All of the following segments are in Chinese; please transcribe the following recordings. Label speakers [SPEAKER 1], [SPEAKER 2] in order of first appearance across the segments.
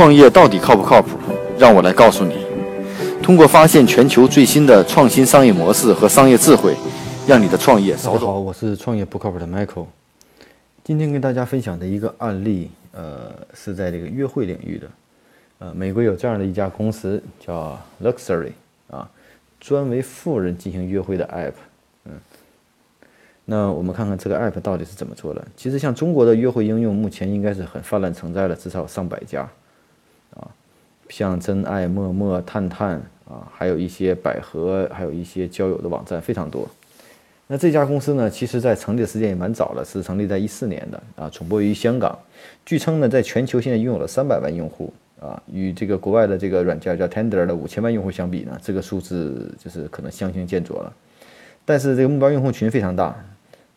[SPEAKER 1] 创业到底靠不靠谱？让我来告诉你。通过发现全球最新的创新商业模式和商业智慧，让你的创业
[SPEAKER 2] 大家好，我是创业不靠谱的 Michael。今天跟大家分享的一个案例，呃，是在这个约会领域的。呃，美国有这样的一家公司叫 Luxury 啊，专为富人进行约会的 App。嗯，那我们看看这个 App 到底是怎么做的。其实像中国的约会应用，目前应该是很泛滥成灾了，至少有上百家。像真爱、陌陌、探探啊，还有一些百合，还有一些交友的网站，非常多。那这家公司呢，其实在成立的时间也蛮早了，是成立在一四年的啊，总部于香港。据称呢，在全球现在拥有了三百万用户啊，与这个国外的这个软件叫 Tinder 的五千万用户相比呢，这个数字就是可能相形见绌了。但是这个目标用户群非常大，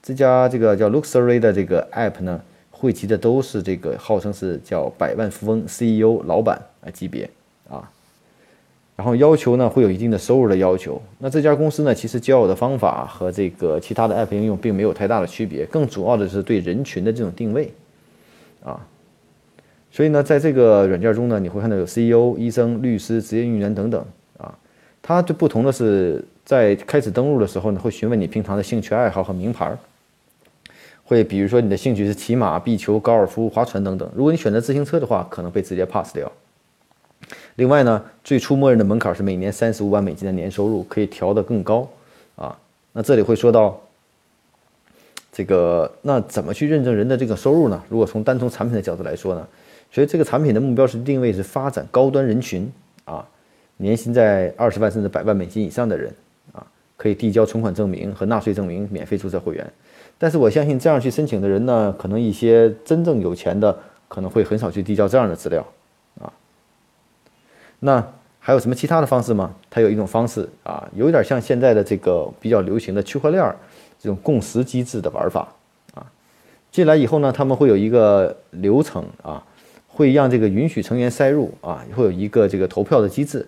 [SPEAKER 2] 这家这个叫 Luxury 的这个 App 呢，汇集的都是这个号称是叫百万富翁 CEO 老板啊级别啊。然后要求呢会有一定的收入的要求。那这家公司呢，其实交友的方法和这个其他的 App 应用并没有太大的区别，更主要的是对人群的这种定位，啊，所以呢，在这个软件中呢，你会看到有 CEO、医生、律师、职业运动员等等啊。它最不同的是，在开始登录的时候呢，会询问你平常的兴趣爱好和名牌儿，会比如说你的兴趣是骑马、壁球、高尔夫、划船等等。如果你选择自行车的话，可能被直接 pass 掉。另外呢，最初默认的门槛是每年三十五万美金的年收入，可以调得更高，啊，那这里会说到这个，那怎么去认证人的这个收入呢？如果从单从产品的角度来说呢，所以这个产品的目标是定位是发展高端人群，啊，年薪在二十万甚至百万美金以上的人，啊，可以递交存款证明和纳税证明，免费注册会员。但是我相信这样去申请的人呢，可能一些真正有钱的可能会很少去递交这样的资料。啊那还有什么其他的方式吗？它有一种方式啊，有点像现在的这个比较流行的区块链这种共识机制的玩法啊。进来以后呢，他们会有一个流程啊，会让这个允许成员塞入啊，会有一个这个投票的机制。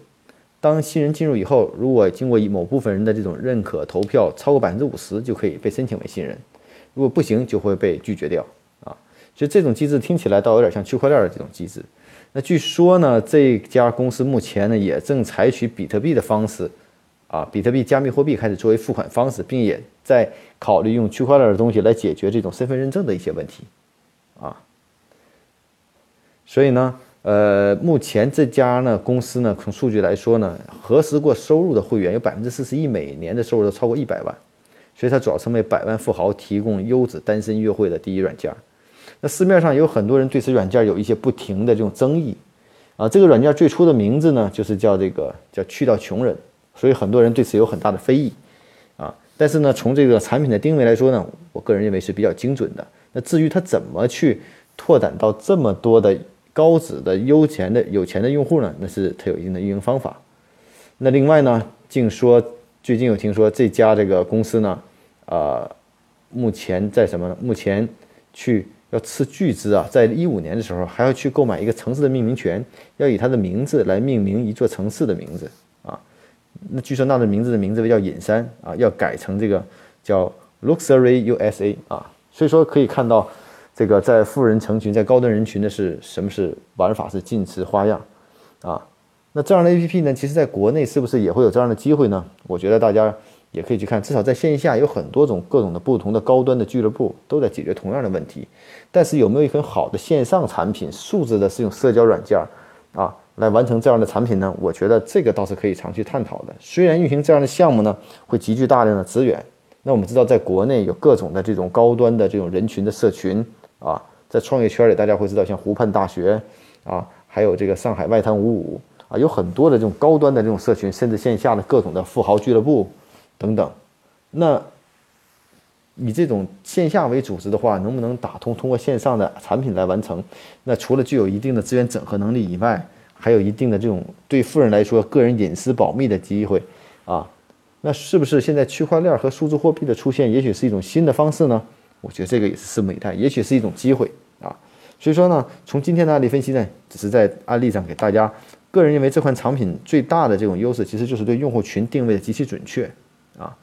[SPEAKER 2] 当新人进入以后，如果经过某部分人的这种认可投票超过百分之五十，就可以被申请为新人；如果不行，就会被拒绝掉啊。所以这种机制听起来倒有点像区块链的这种机制。那据说呢，这家公司目前呢也正采取比特币的方式，啊，比特币加密货币开始作为付款方式，并也在考虑用区块链的东西来解决这种身份认证的一些问题，啊，所以呢，呃，目前这家呢公司呢，从数据来说呢，核实过收入的会员有百分之四十一每年的收入都超过一百万，所以它主要成为百万富豪提供优质单身约会的第一软件。那市面上有很多人对此软件有一些不停的这种争议，啊，这个软件最初的名字呢，就是叫这个叫去掉穷人，所以很多人对此有很大的非议，啊，但是呢，从这个产品的定位来说呢，我个人认为是比较精准的。那至于它怎么去拓展到这么多的高质的优钱的有钱的用户呢？那是它有一定的运营方法。那另外呢，竟说最近有听说这家这个公司呢，呃，目前在什么呢？目前去。要斥巨资啊，在一五年的时候还要去购买一个城市的命名权，要以它的名字来命名一座城市的名字啊。那据说那的名字的名字叫隐山啊，要改成这个叫 Luxury USA 啊。所以说可以看到，这个在富人成群、在高端人群的是什么是玩法是尽持花样啊。那这样的 APP 呢，其实在国内是不是也会有这样的机会呢？我觉得大家。也可以去看，至少在线下有很多种各种的不同的高端的俱乐部都在解决同样的问题。但是有没有一很好的线上产品，数字的是用社交软件啊来完成这样的产品呢？我觉得这个倒是可以常去探讨的。虽然运行这样的项目呢会集聚大量的资源，那我们知道在国内有各种的这种高端的这种人群的社群啊，在创业圈里大家会知道像湖畔大学啊，还有这个上海外滩五五啊，有很多的这种高端的这种社群，甚至线下的各种的富豪俱乐部。等等，那以这种线下为组织的话，能不能打通通过线上的产品来完成？那除了具有一定的资源整合能力以外，还有一定的这种对富人来说个人隐私保密的机会啊？那是不是现在区块链和数字货币的出现，也许是一种新的方式呢？我觉得这个也是拭目以待，也许是一种机会啊。所以说呢，从今天的案例分析呢，只是在案例上给大家个人认为这款产品最大的这种优势，其实就是对用户群定位的极其准确。啊，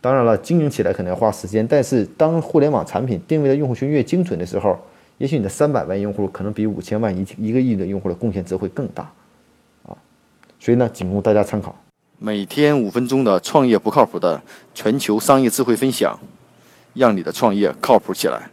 [SPEAKER 2] 当然了，经营起来可能要花时间，但是当互联网产品定位的用户群越精准的时候，也许你的三百万用户可能比五千万一一个亿的用户的贡献值会更大，啊，所以呢，仅供大家参考。
[SPEAKER 1] 每天五分钟的创业不靠谱的全球商业智慧分享，让你的创业靠谱起来。